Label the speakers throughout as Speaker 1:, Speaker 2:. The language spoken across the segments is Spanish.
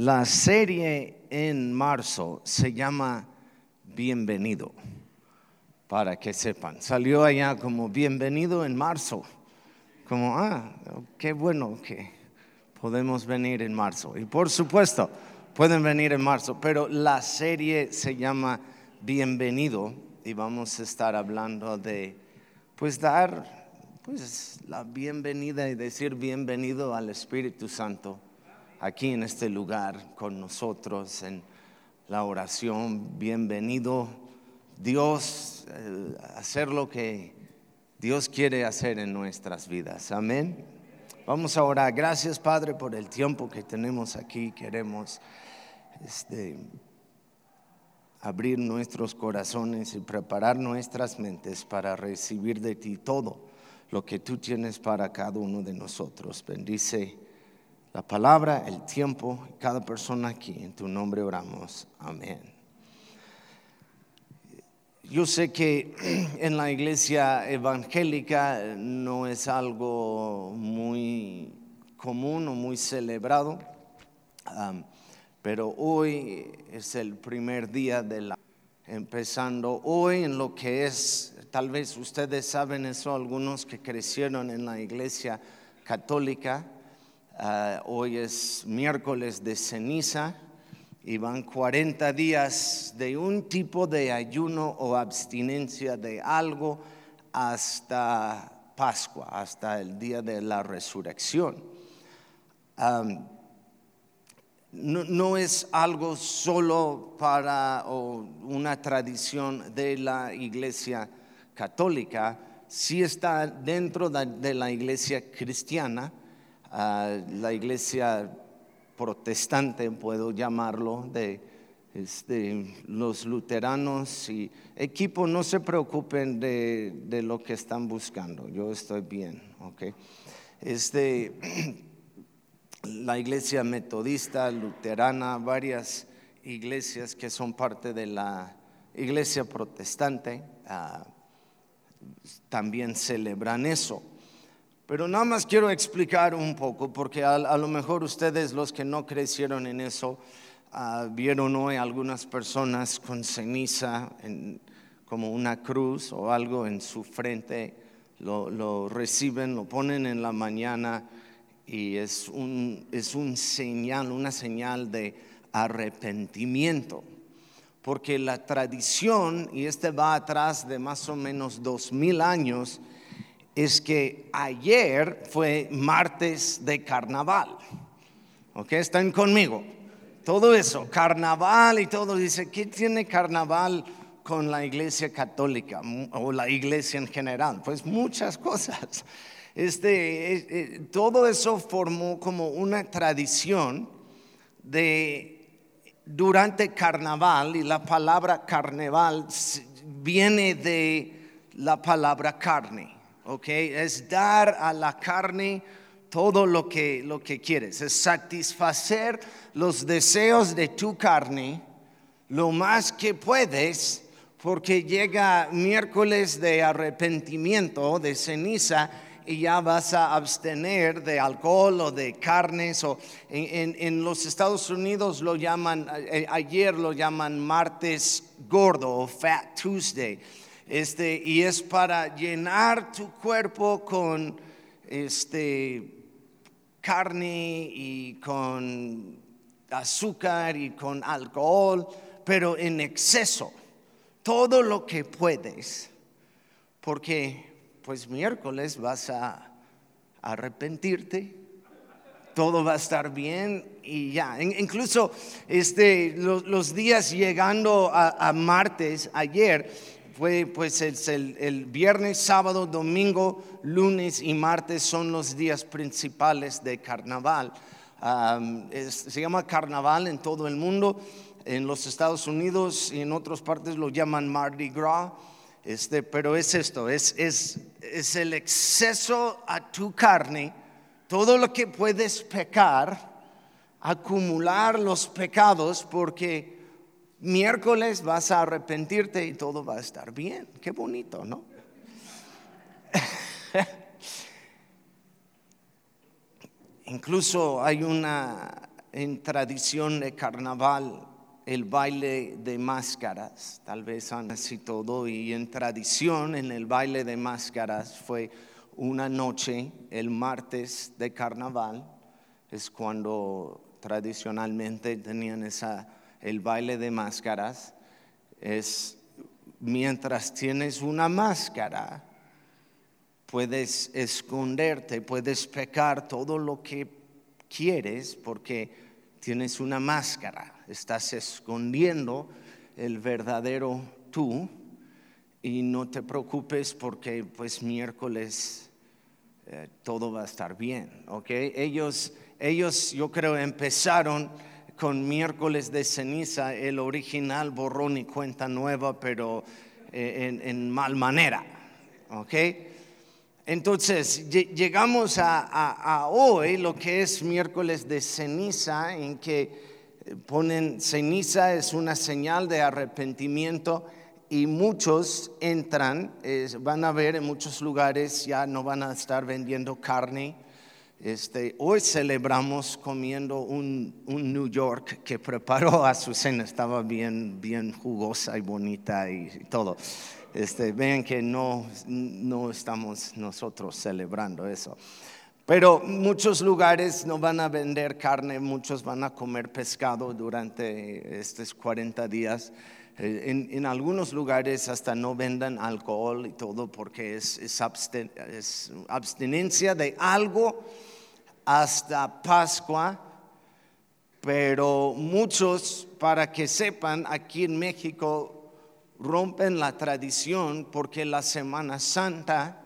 Speaker 1: La serie en marzo se llama Bienvenido, para que sepan. Salió allá como Bienvenido en marzo, como, ah, qué bueno que podemos venir en marzo. Y por supuesto, pueden venir en marzo, pero la serie se llama Bienvenido y vamos a estar hablando de, pues, dar pues la bienvenida y decir bienvenido al Espíritu Santo aquí en este lugar con nosotros en la oración. Bienvenido Dios, eh, hacer lo que Dios quiere hacer en nuestras vidas. Amén. Vamos a orar. Gracias Padre por el tiempo que tenemos aquí. Queremos este, abrir nuestros corazones y preparar nuestras mentes para recibir de ti todo lo que tú tienes para cada uno de nosotros. Bendice la palabra, el tiempo, cada persona aquí. En tu nombre oramos. Amén. Yo sé que en la iglesia evangélica no es algo muy común o muy celebrado, pero hoy es el primer día de la empezando hoy en lo que es, tal vez ustedes saben eso, algunos que crecieron en la iglesia católica, ah, hoy es miércoles de ceniza y van 40 días de un tipo de ayuno o abstinencia de algo hasta Pascua, hasta el día de la resurrección. No, es algo solo para una tradición de la iglesia católica, sí está dentro de, la iglesia cristiana, ah, la iglesia protestante, puedo llamarlo, de este, los luteranos y equipo, no se preocupen de, lo que están buscando, yo estoy bien, ¿ok? Este, la iglesia metodista, luterana, varias iglesias que son parte de la iglesia protestante, ah, también celebran eso. Pero nada más quiero explicar un poco, porque a, lo mejor ustedes los que no crecieron en eso, ah, vieron hoy algunas personas con ceniza como una cruz o algo en su frente, lo reciben, lo ponen en la mañana y es un, es un señal, una señal de arrepentimiento. Porque la tradición, y este va atrás de más o menos dos mil años, es que ayer fue martes de carnaval. ¿Ok? Están conmigo. Todo eso, carnaval y todo, dice, ¿qué tiene carnaval con la iglesia católica o la iglesia en general? Pues muchas cosas. Este, eh, eh, todo eso formó como una tradición de durante carnaval y la palabra carnaval viene de la palabra carne, ¿ok? Es dar a la carne todo lo que, lo que quieres, es satisfacer los deseos de tu carne lo más que puedes, porque llega miércoles de arrepentimiento, de ceniza, y ya vas a abstener de alcohol o de carnes. O en, los Estados Unidos lo llaman, eh, ayer lo llaman martes gordo o Fat Tuesday. Este, y es para llenar tu cuerpo con este, carne y con azúcar y con alcohol, pero en exceso, todo lo que puedes, porque pues miércoles vas a arrepentirte, todo va a estar bien y ya. Incluso este, los, días llegando a, martes, ayer, fue pues el, el, viernes, sábado, domingo, lunes y martes son los días principales de carnaval. se llama carnaval en todo el mundo. En los Estados Unidos y en otras partes lo llaman Mardi Gras. Este, pero es esto, es, es, el exceso a tu carne, todo lo que puedes pecar, acumular los pecados, porque miércoles vas a arrepentirte y todo va a estar bien. Qué bonito, ¿no? Incluso hay una, en tradición de carnaval el baile de máscaras, tal vez así todo, y en tradición en el baile de máscaras fue una noche, el martes de carnaval, es cuando tradicionalmente tenían esa, el baile de máscaras, es mientras tienes una máscara, puedes esconderte, puedes pecar todo lo que quieres porque tienes una máscara, estás escondiendo el verdadero tú y no te preocupes porque pues miércoles eh, todo va a estar bien, ¿ok? Ellos, ellos yo creo empezaron con miércoles de ceniza, el original borrón y cuenta nueva, pero eh, en, mal manera, ¿ok? Entonces, llegamos a, hoy, lo que es miércoles de ceniza, en que ponen ceniza es una señal de arrepentimiento y muchos entran, van a ver en muchos lugares, ya no van a estar vendiendo carne. Este, hoy celebramos comiendo un, un New York que preparó a su cena, estaba bien, bien jugosa y bonita y todo. Este, vean que no, no estamos nosotros celebrando eso. Pero muchos lugares no van a vender carne, muchos van a comer pescado durante estos 40 días. Eh, en, algunos lugares hasta no vendan alcohol y todo porque es, es, abstinencia de algo hasta Pascua. Pero muchos, para que sepan, aquí en México rompen la tradición porque la Semana Santa,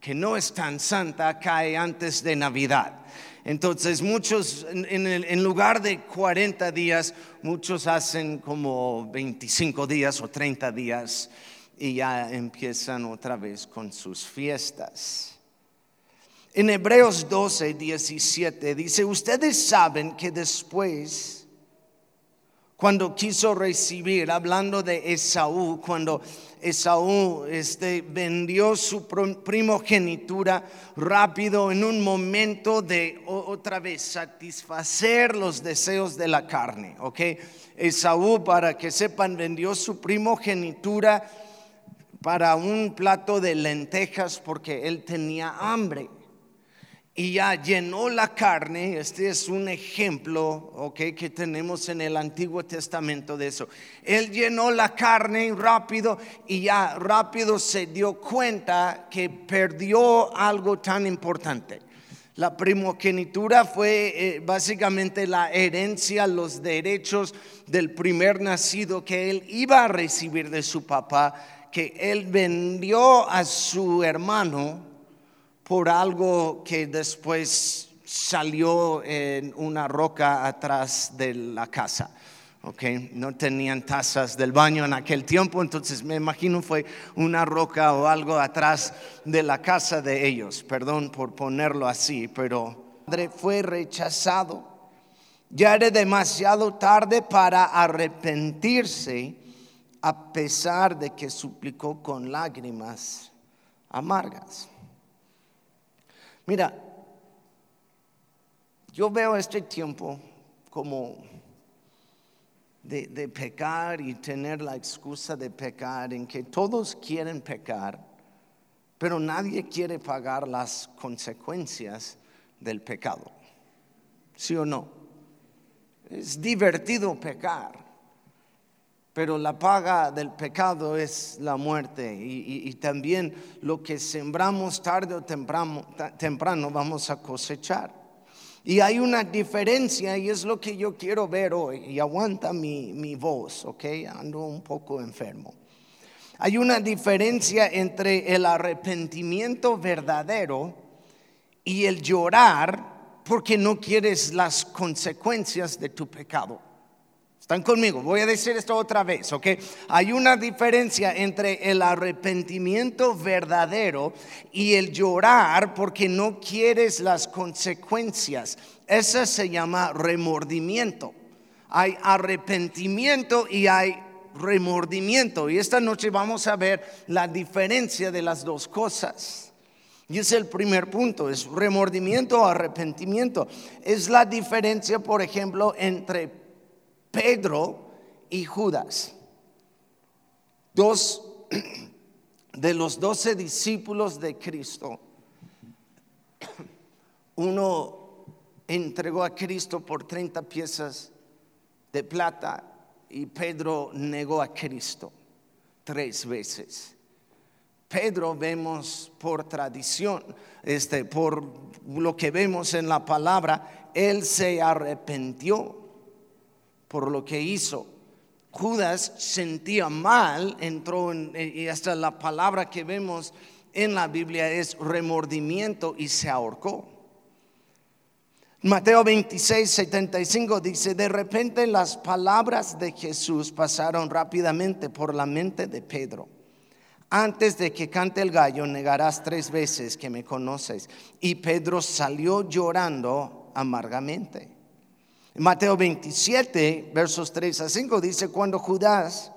Speaker 1: que no es tan santa, cae antes de Navidad. Entonces muchos, en, lugar de 40 días, muchos hacen como 25 días o 30 días y ya empiezan otra vez con sus fiestas. En Hebreos 12, 17 dice, ustedes saben que después cuando quiso recibir, hablando de Esaú, cuando Esaú este, vendió su primogenitura rápido en un momento de otra vez satisfacer los deseos de la carne, ¿ok? Esaú, para que sepan, vendió su primogenitura para un plato de lentejas porque él tenía hambre y ya llenó la carne. Este es un ejemplo que tenemos en el Antiguo Testamento de eso. Él llenó la carne rápido y ya rápido se dio cuenta que perdió algo tan importante. La primogenitura fue eh, básicamente la herencia, los derechos del primer nacido que él iba a recibir de su papá, que él vendió a su hermano por algo que después salió en una roca atrás de la casa. Okay, no tenían tazas del baño en aquel tiempo, entonces me imagino fue una roca o algo atrás de la casa de ellos. Perdón por ponerlo así, pero fue rechazado. Ya era demasiado tarde para arrepentirse, a pesar de que suplicó con lágrimas amargas. Mira, yo veo este tiempo como de, pecar y tener la excusa de pecar, en que todos quieren pecar, pero nadie quiere pagar las consecuencias del pecado. ¿Sí o no? Es divertido pecar, pero la paga del pecado es la muerte y, también lo que sembramos tarde o temprano, temprano vamos a cosechar. Y hay una diferencia y es lo que yo quiero ver hoy. Y aguanta mi, mi voz, ¿ok? Ando un poco enfermo. Hay una diferencia entre el arrepentimiento verdadero y el llorar porque no quieres las consecuencias de tu pecado. ¿Están conmigo? Voy a decir esto otra vez, ¿ok? Hay una diferencia entre el arrepentimiento verdadero y el llorar porque no quieres las consecuencias. Esa se llama remordimiento. Hay arrepentimiento y hay remordimiento. Y esta noche vamos a ver la diferencia de las dos cosas. Y es el primer punto, es remordimiento o arrepentimiento. Es la diferencia, por ejemplo, entre Pedro y Judas. Dos de los doce discípulos de Cristo, uno entregó a Cristo por 30 piezas de plata y Pedro negó a Cristo tres veces. Pedro vemos por tradición, este, por lo que vemos en la palabra, él se arrepintió por lo que hizo. Judas sentía mal, entró en, y hasta la palabra que vemos en la Biblia es remordimiento y se ahorcó. Mateo 26, 75 dice, de repente las palabras de Jesús pasaron rápidamente por la mente de Pedro antes de que cante el gallo, negarás tres veces que me conoces. Y Pedro salió llorando amargamente. Mateo 27, versos 3 a 5 dice, cuando Judas,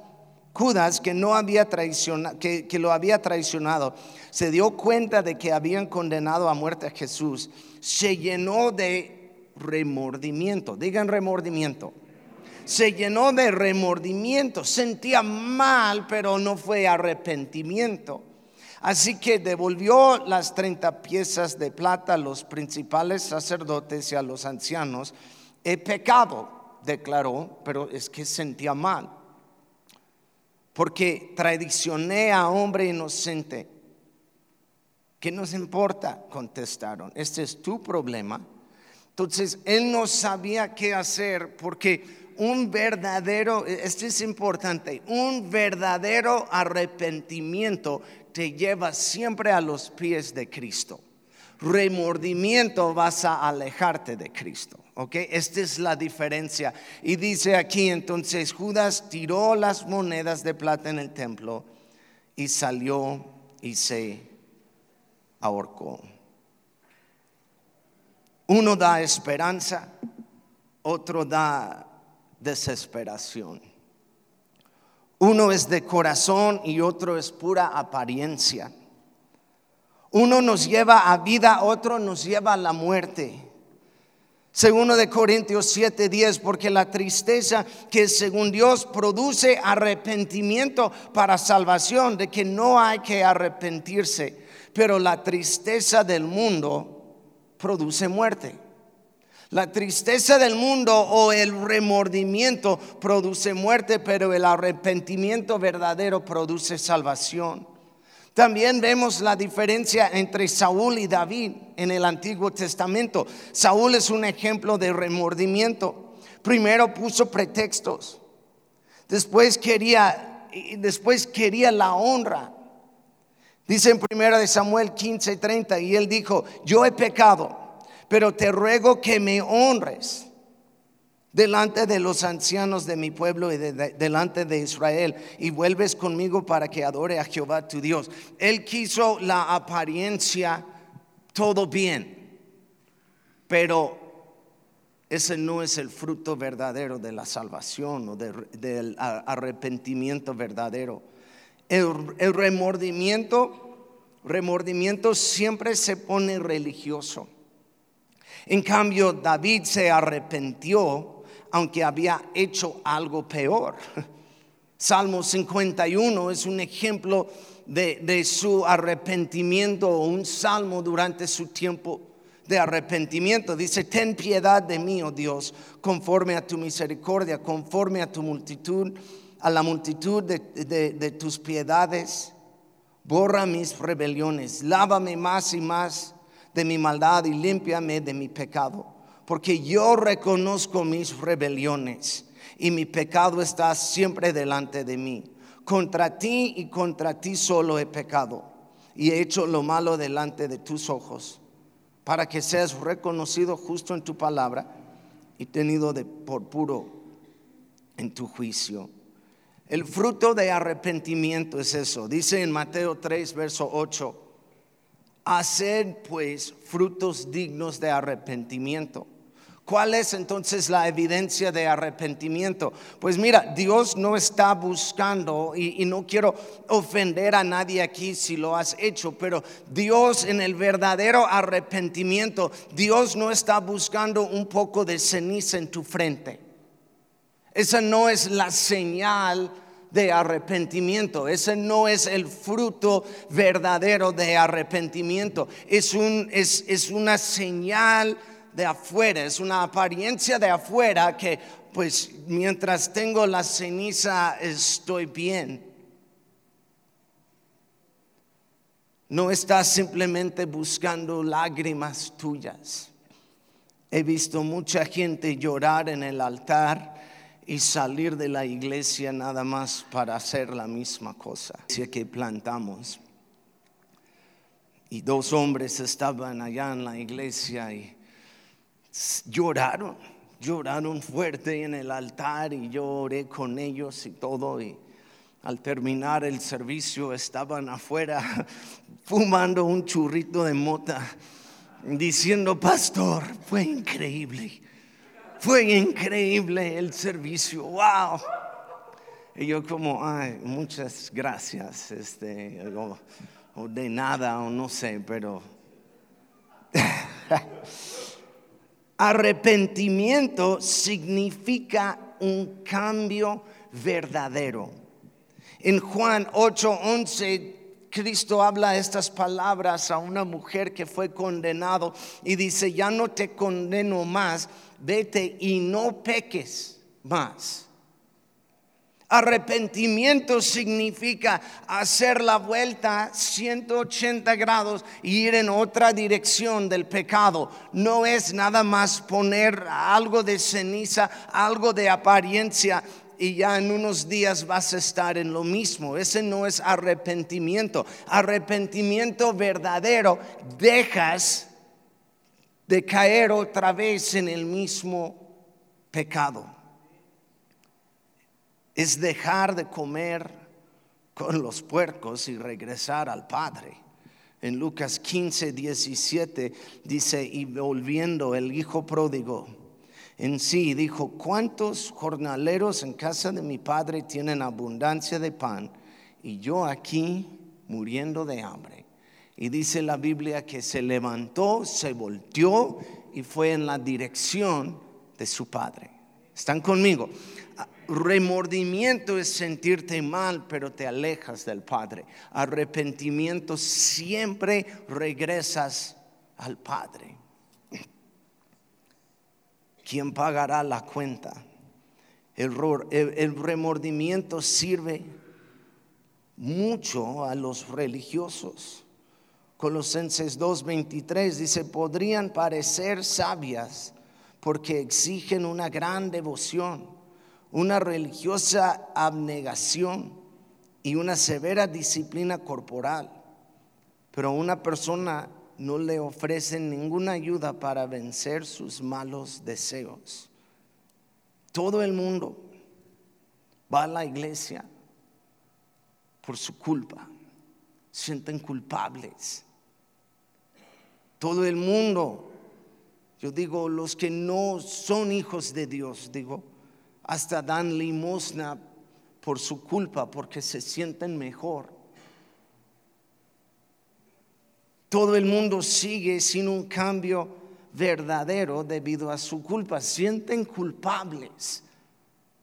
Speaker 1: Judas que, no había traicionado, que, que lo había traicionado, se dio cuenta de que habían condenado a muerte a Jesús, se llenó de remordimiento. Digan remordimiento se llenó de remordimiento, sentía mal, pero no fue arrepentimiento. Así que devolvió las 30 piezas de plata a los principales sacerdotes y a los ancianos. He pecado, declaró, pero es que sentía mal. Porque traicioné a hombre inocente. ¿Qué nos importa? Contestaron. Este es tu problema. Entonces él no sabía qué hacer porque un verdadero, esto es importante, un verdadero arrepentimiento te lleva siempre a los pies de Cristo. Remordimiento vas a alejarte de Cristo. ¿Ok? Esta es la diferencia. Y dice aquí entonces, Judas tiró las monedas de plata en el templo y salió y se ahorcó. Uno da esperanza, otro da desesperación. Uno es de corazón y otro es pura apariencia. Uno nos lleva a vida, otro nos lleva a la muerte. Segundo de Corintios 7:10, porque la tristeza que según Dios produce arrepentimiento para salvación, de que no hay que arrepentirse, pero la tristeza del mundo produce muerte. La tristeza del mundo o el remordimiento produce muerte, pero el arrepentimiento verdadero produce salvación. También vemos la diferencia entre Saúl y David en el Antiguo Testamento. Saúl es un ejemplo de remordimiento. Primero puso pretextos. Después quería después quería la honra. Dice en 1 Samuel 15:30 y él dijo, "Yo he pecado pero te ruego que me honres delante de los ancianos de mi pueblo y delante de Israel y vuelves conmigo para que adore a Jehová tu Dios. Él quiso la apariencia todo bien, pero ese no es el fruto verdadero de la salvación o del arrepentimiento verdadero. El, el remordimiento, remordimiento siempre se pone religioso. En cambio, David se arrepintió aunque había hecho algo peor. Salmo 51 es un ejemplo de, su arrepentimiento o un salmo durante su tiempo de arrepentimiento. Dice, ten piedad de mí, oh Dios, conforme a tu misericordia, conforme a tu multitud, a la multitud de, de tus piedades. Borra mis rebeliones, lávame más y más de mi maldad y límpiame de mi pecado, porque yo reconozco mis rebeliones y mi pecado está siempre delante de mí. Contra ti y contra ti solo he pecado y he hecho lo malo delante de tus ojos, para que seas reconocido justo en tu palabra y tenido de, por puro en tu juicio. El fruto de arrepentimiento es eso. Dice en Mateo 3, verso 8 Hacer pues frutos dignos de arrepentimiento. ¿Cuál es entonces la evidencia de arrepentimiento? Pues mira, Dios no está buscando, y, no quiero ofender a nadie aquí si lo has hecho, pero Dios en el verdadero arrepentimiento, Dios no está buscando un poco de ceniza en tu frente. Esa no es la señal de arrepentimiento. Ese no es el fruto verdadero de arrepentimiento. Es, un, es, es una señal de afuera, es una apariencia de afuera que pues mientras tengo la ceniza estoy bien. No estás simplemente buscando lágrimas tuyas. He visto mucha gente llorar en el altar y salir de la iglesia nada más para hacer la misma cosa. Que plantamos. Y dos hombres estaban allá en la iglesia y lloraron, lloraron fuerte en el altar y yo oré con ellos y todo. Y al terminar el servicio estaban afuera fumando un churrito de mota, diciendo, pastor, fue increíble, fue increíble el servicio, wow. Y yo como, ay, muchas gracias, este, o de nada, o no sé, pero... Arrepentimiento significa un cambio verdadero. En Juan 8:11 Cristo habla estas palabras a una mujer que fue condenado y dice, ya no te condeno más, vete y no peques más. Arrepentimiento significa hacer la vuelta 180 grados y ir en otra dirección del pecado. No es nada más poner algo de ceniza, algo de apariencia y ya en unos días vas a estar en lo mismo. Ese no es arrepentimiento. Arrepentimiento verdadero, dejas de caer otra vez en el mismo pecado es dejar de comer con los puercos y regresar al Padre. En Lucas 15, 17 dice, y volviendo el hijo pródigo en sí, dijo, ¿cuántos jornaleros en casa de mi Padre tienen abundancia de pan? Y yo aquí muriendo de hambre. Y dice la Biblia que se levantó, se volteó y fue en la dirección de su Padre. ¿Están conmigo? Remordimiento es sentirte mal, pero te alejas del Padre. Arrepentimiento siempre regresas al Padre. ¿Quién pagará la cuenta? El, el remordimiento sirve mucho a los religiosos. Colosenses 2:23 dice, podrían parecer sabias porque exigen una gran devoción una religiosa abnegación y una severa disciplina corporal, pero a una persona no le ofrecen ninguna ayuda para vencer sus malos deseos. Todo el mundo va a la iglesia por su culpa, sienten culpables. Todo el mundo, yo digo, los que no son hijos de Dios, digo, hasta dan limosna por su culpa, porque se sienten mejor. Todo el mundo sigue sin un cambio verdadero debido a su culpa. Sienten culpables.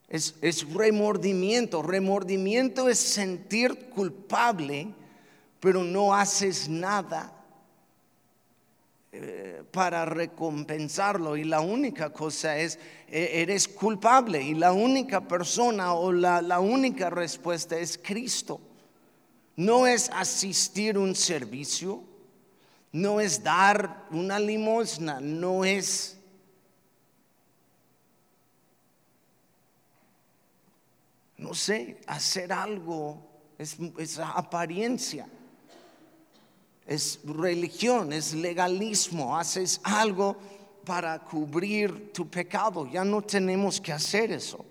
Speaker 1: Es, es, remordimiento. Remordimiento es sentir culpable, pero no haces nada para recompensarlo. Y la única cosa es, e, eres culpable. Y la única persona o la, la única respuesta es Cristo. No es asistir un servicio, no es dar una limosna, no es... No sé, hacer algo. Es, es apariencia es religión, es legalismo, haces algo para cubrir tu pecado, ya no tenemos que hacer eso.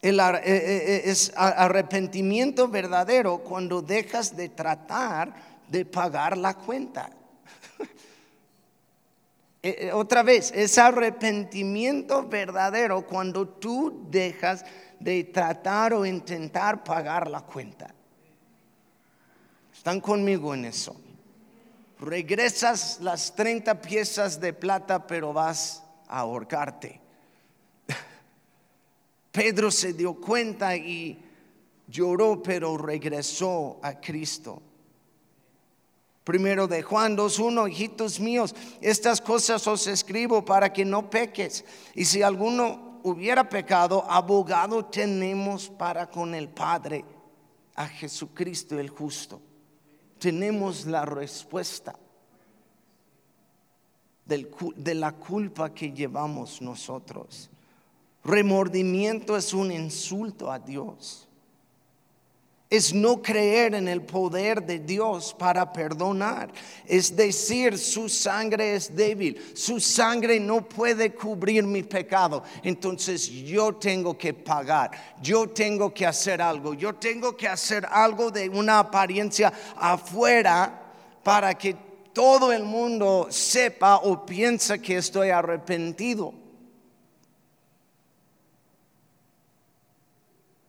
Speaker 1: El, eh, eh, eh, es arrepentimiento verdadero cuando dejas de tratar de pagar la cuenta. Otra vez, es arrepentimiento verdadero cuando tú dejas de tratar o intentar pagar la cuenta. ¿Están conmigo en eso? Regresas las 30 piezas de plata, pero vas a ahorcarte. Pedro se dio cuenta y lloró, pero regresó a Cristo. Primero de Juan 2.1, hijitos míos, estas cosas os escribo para que no peques. Y si alguno hubiera pecado, abogado tenemos para con el Padre, a Jesucristo el justo. Tenemos la respuesta de la culpa que llevamos nosotros. Remordimiento es un insulto a Dios es no creer en el poder de Dios para perdonar. Es decir, su sangre es débil, su sangre no puede cubrir mi pecado. Entonces yo tengo que pagar, yo tengo que hacer algo, yo tengo que hacer algo de una apariencia afuera para que todo el mundo sepa o piensa que estoy arrepentido.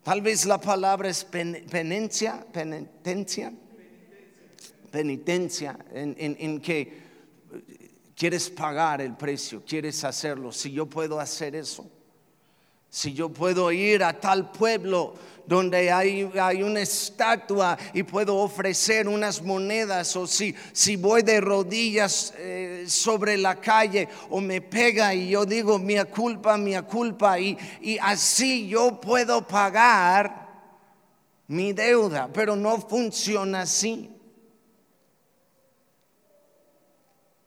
Speaker 1: Tal vez la palabra es penitencia, penitencia, penitencia, en, en, que quieres pagar el precio, quieres hacerlo. Si yo puedo hacer eso, si yo puedo ir a tal pueblo donde hay, una estatua y puedo ofrecer unas monedas o si, si voy de rodillas eh, sobre la calle o me pega y yo digo mi culpa, mi culpa y, y así yo puedo pagar mi deuda, pero no funciona así.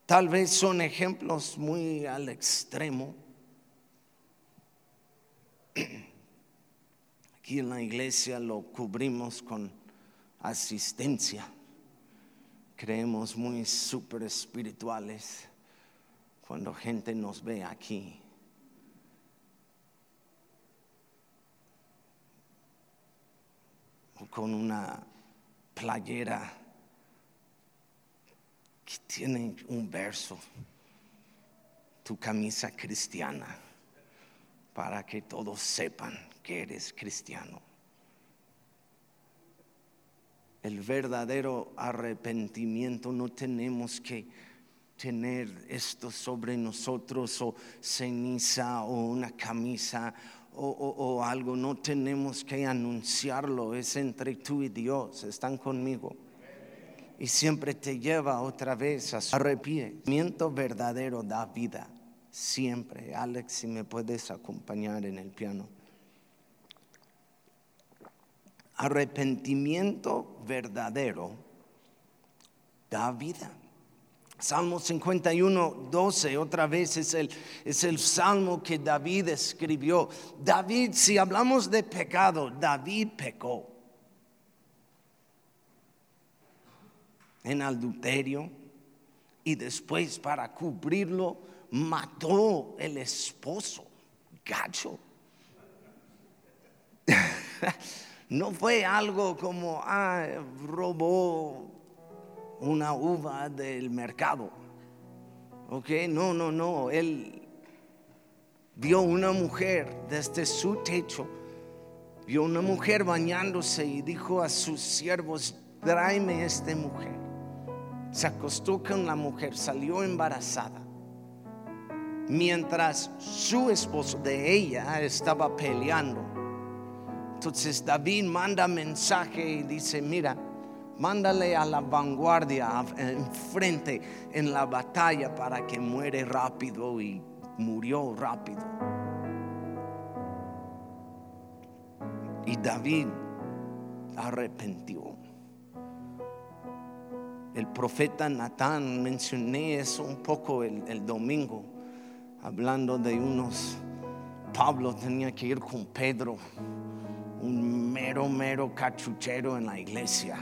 Speaker 1: Tal vez son ejemplos muy al extremo. Aquí en la iglesia lo cubrimos con asistencia. Creemos muy súper espirituales cuando gente nos ve aquí. Con una playera que tiene un verso, tu camisa cristiana, para que todos sepan que eres cristiano. El verdadero arrepentimiento no tenemos que tener esto sobre nosotros o ceniza o una camisa o, algo, no tenemos que anunciarlo, es entre tú y Dios, están conmigo. Y siempre te lleva otra vez a arrepentimiento verdadero da vida, siempre. Alex, si me puedes acompañar en el piano. Arrepentimiento verdadero da vida. Salmo 51, 12, otra vez es el, es el salmo que David escribió. David, si hablamos de pecado, David pecó en adulterio y después para cubrirlo mató el esposo, gacho. No fue algo como, ah, robó una uva del mercado. Ok, no, no, no. Él vio una mujer desde su techo, vio una mujer bañándose y dijo a sus siervos, tráeme esta mujer. Se acostó con la mujer, salió embarazada. Mientras su esposo de ella estaba peleando entonces David manda mensaje y dice, mira, mándale a la vanguardia, enfrente en la batalla para que muere rápido y murió rápido. Y David arrepentió. El profeta Natán, mencioné eso un poco el domingo, hablando de unos, Pablo tenía que ir con Pedro un mero, mero cachuchero en la iglesia.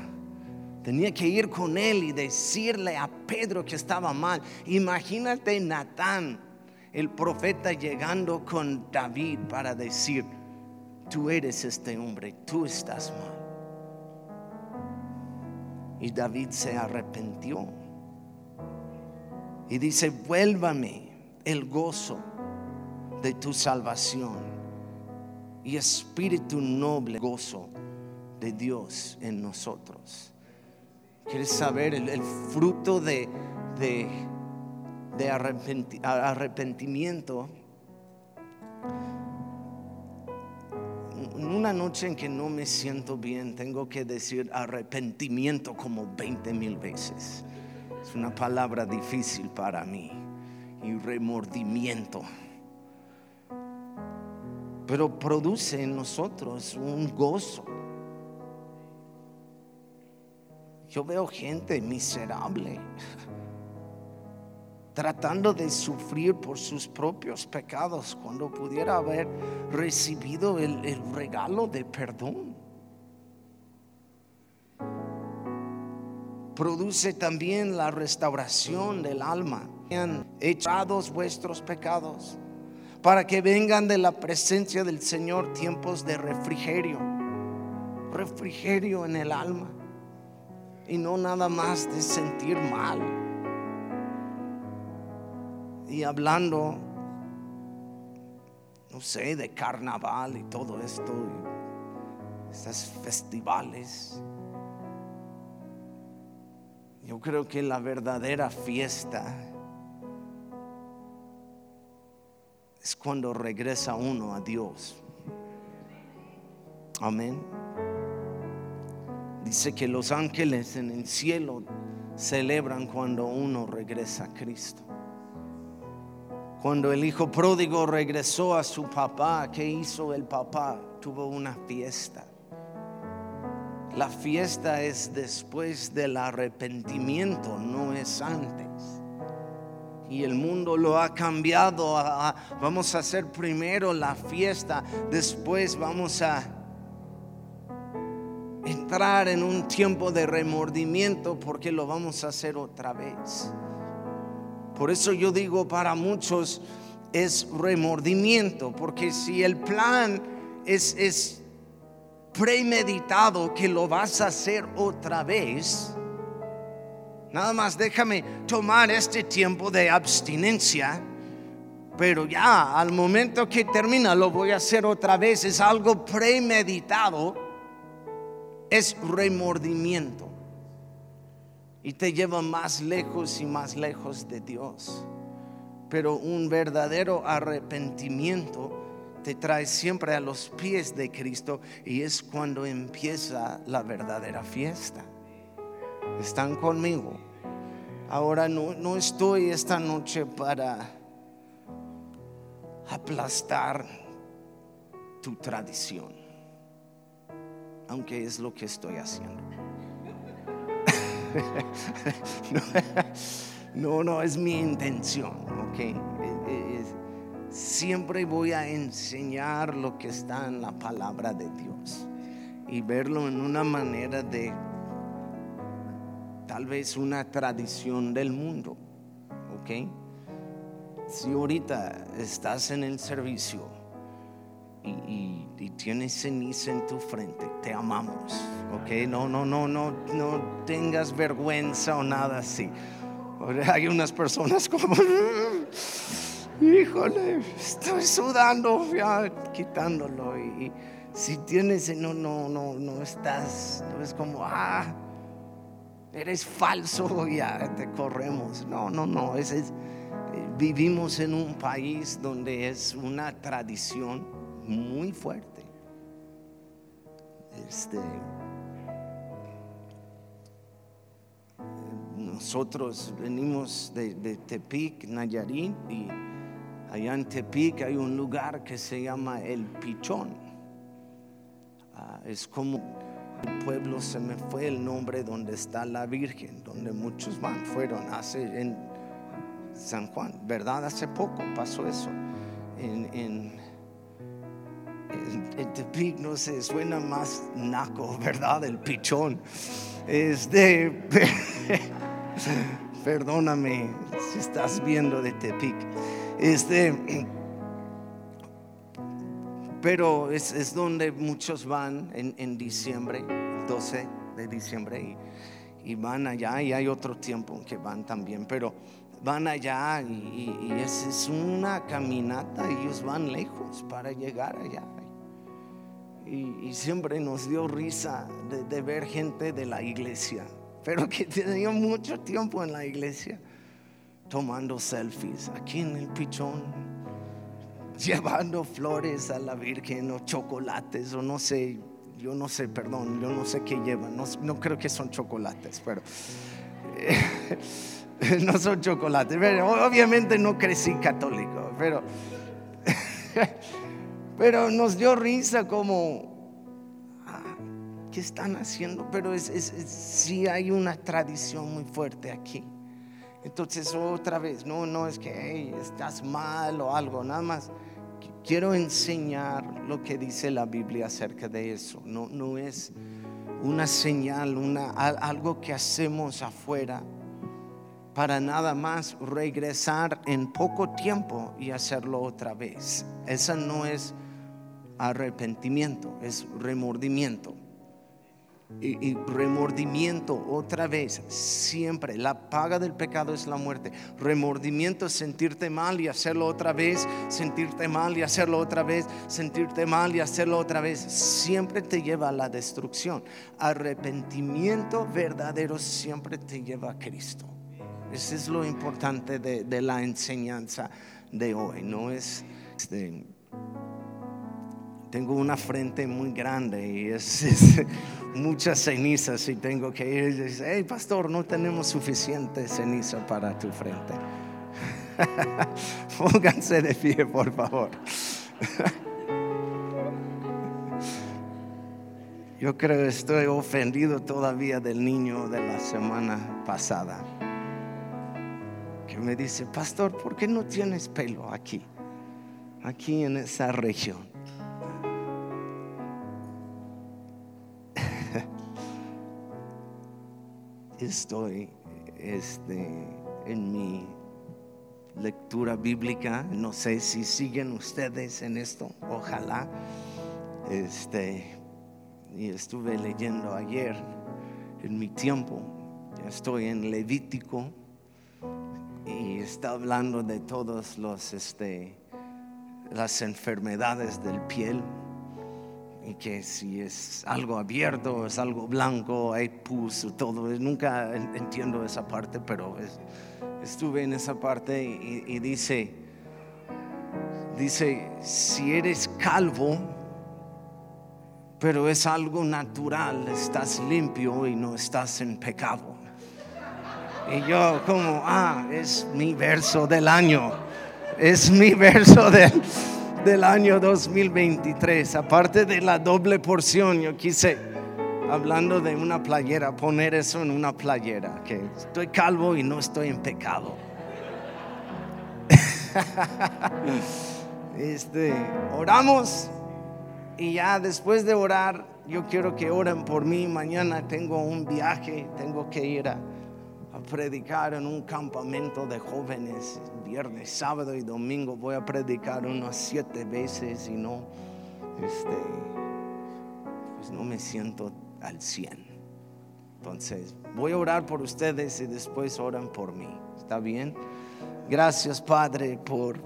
Speaker 1: Tenía que ir con él y decirle a Pedro que estaba mal. Imagínate Natán, el profeta, llegando con David para decir, tú eres este hombre, tú estás mal. Y David se arrepintió. Y dice, vuélvame el gozo de tu salvación y espíritu noble gozo de Dios en nosotros. ¿Quieres saber el, fruto de, de, de arrepentimiento? una noche en que no me siento bien, tengo que decir arrepentimiento como 20 mil veces. Es una palabra difícil para mí. Y remordimiento. Pero produce en nosotros un gozo. Yo veo gente miserable tratando de sufrir por sus propios pecados cuando pudiera haber recibido el, regalo de perdón. Produce también la restauración del alma. Han echados vuestros pecados para que vengan de la presencia del Señor tiempos de refrigerio, refrigerio en el alma. Y no nada más de sentir mal. Y hablando, no sé, de carnaval y todo esto, y estos festivales. Yo creo que la verdadera fiesta es cuando regresa uno a Dios. Amén. Dice que los ángeles en el cielo celebran cuando uno regresa a Cristo. Cuando el hijo pródigo regresó a su papá, ¿qué hizo el papá? Tuvo una fiesta. La fiesta es después del arrepentimiento, no es antes. Y el mundo lo ha cambiado. vamos a hacer primero la fiesta, después vamos a entrar en un tiempo de remordimiento porque lo vamos a hacer otra vez. Por eso yo digo para muchos es remordimiento, porque si el plan es, es premeditado que lo vas a hacer otra vez, nada más déjame tomar este tiempo de abstinencia, pero ya al momento que termina lo voy a hacer otra vez, es algo premeditado, es remordimiento y te lleva más lejos y más lejos de Dios. Pero un verdadero arrepentimiento te trae siempre a los pies de Cristo y es cuando empieza la verdadera fiesta. ¿Están conmigo? Ahora no, no estoy esta noche para aplastar tu tradición, aunque es lo que estoy haciendo. no, no es mi intención, ok. Eh, eh, siempre voy a enseñar lo que está en la palabra de Dios y verlo en una manera de tal vez una tradición del mundo, ok. Si ahorita estás en el servicio y, tienes ceniza en tu frente, te amamos. Ok, no, no, no, no, no tengas vergüenza o nada así. Hay unas personas como, híjole, estoy sudando, quitándolo. Y, si tienes, no, no, no, no estás, no es como, ah, eres falso, ya te corremos. No, no, no, es, es, vivimos en un país donde es una tradición muy fuerte. Este, nosotros venimos de, Tepic, Nayarit, y allá en Tepic hay un lugar que se llama El Pichón. Ah, es como pueblo, se me fue el nombre donde está la Virgen, donde muchos van, fueron hace en San Juan, ¿verdad? Hace poco pasó eso. en el Tepic, no sé, suena más naco, ¿verdad? El pichón. Este, perdóname si estás viendo de Tepic. Este, pero es, donde muchos van en, diciembre, el 12 de diciembre, y, y, van allá, y hay otro tiempo que van también, pero van allá y, es, es, una caminata, ellos van lejos para llegar allá. Y, siempre nos dio risa de, ver gente de la iglesia, pero que tenía mucho tiempo en la iglesia tomando selfies aquí en el pichón, llevando flores a la Virgen o chocolates o no sé, yo no sé, perdón, yo no sé qué llevan, no, creo que son chocolates, pero no son chocolates, obviamente no crecí católico, pero, pero nos dio risa como, ah, ¿qué están haciendo? Pero es, sí hay una tradición muy fuerte aquí. Entonces otra vez, no, no es que estás mal o algo, nada más quiero enseñar lo que dice la Biblia acerca de eso. No, no es una señal, una, algo que hacemos afuera para nada más regresar en poco tiempo y hacerlo otra vez. Esa no es arrepentimiento, es remordimiento y, remordimiento otra vez, siempre. La paga del pecado es la muerte. Remordimiento es sentirte mal y hacerlo otra vez, sentirte mal y hacerlo otra vez, sentirte mal y hacerlo otra vez. Siempre te lleva a la destrucción. Arrepentimiento verdadero siempre te lleva a Cristo. Eso es lo importante de, la enseñanza de hoy. No es... Este, tengo una frente muy grande y es, muchas cenizas y tengo que ir y decir, hey pastor, no tenemos suficiente ceniza para tu frente. Pónganse de pie, por favor. Yo creo que estoy ofendido todavía del niño de la semana pasada. Que me dice, pastor, ¿por qué no tienes pelo aquí? Aquí en esa región. Estoy este, en mi lectura bíblica. No sé si siguen ustedes en esto, ojalá. Este, y estuve leyendo ayer en mi tiempo. estoy en Levítico y está hablando de todos los este, las enfermedades del piel y que si es algo abierto, es algo blanco, hay pus, todo. Nunca entiendo esa parte, pero estuve en esa parte y, dice, dice, si eres calvo, pero es algo natural, estás limpio y no estás en pecado. Y yo como, ah, es mi verso del año, es mi verso del del año 2023. Aparte de la doble porción, yo quise, hablando de una playera, poner eso en una playera, que estoy calvo y no estoy en pecado. este, oramos y ya después de orar, yo quiero que oren por mí. Mañana tengo un viaje, tengo que ir a predicar en un campamento de jóvenes viernes, sábado y domingo. Voy a predicar unas siete veces y no, este, pues no me siento al cien. Entonces, voy a orar por ustedes y después oran por mí. ¿Está bien? Gracias, Padre, por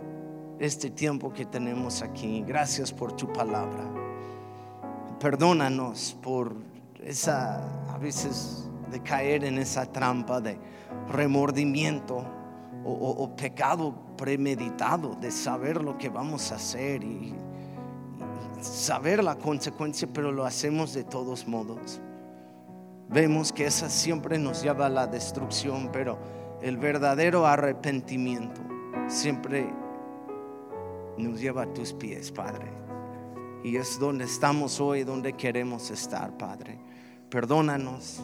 Speaker 1: este tiempo que tenemos aquí. Gracias por tu palabra. Perdónanos por esa, a veces de caer en esa trampa de remordimiento o, pecado premeditado de saber lo que vamos a hacer y, saber la consecuencia, pero lo hacemos de todos modos. Vemos que esa siempre nos lleva a la destrucción, pero el verdadero arrepentimiento siempre nos lleva a tus pies, Padre. Y es donde estamos hoy, donde queremos estar, Padre. Perdónanos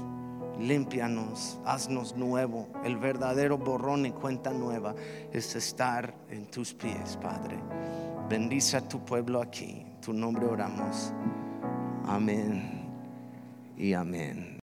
Speaker 1: límpianos, haznos nuevo. El verdadero borrón y cuenta nueva es estar en tus pies, Padre. Bendice a tu pueblo aquí. tu nombre oramos. Amén y amén.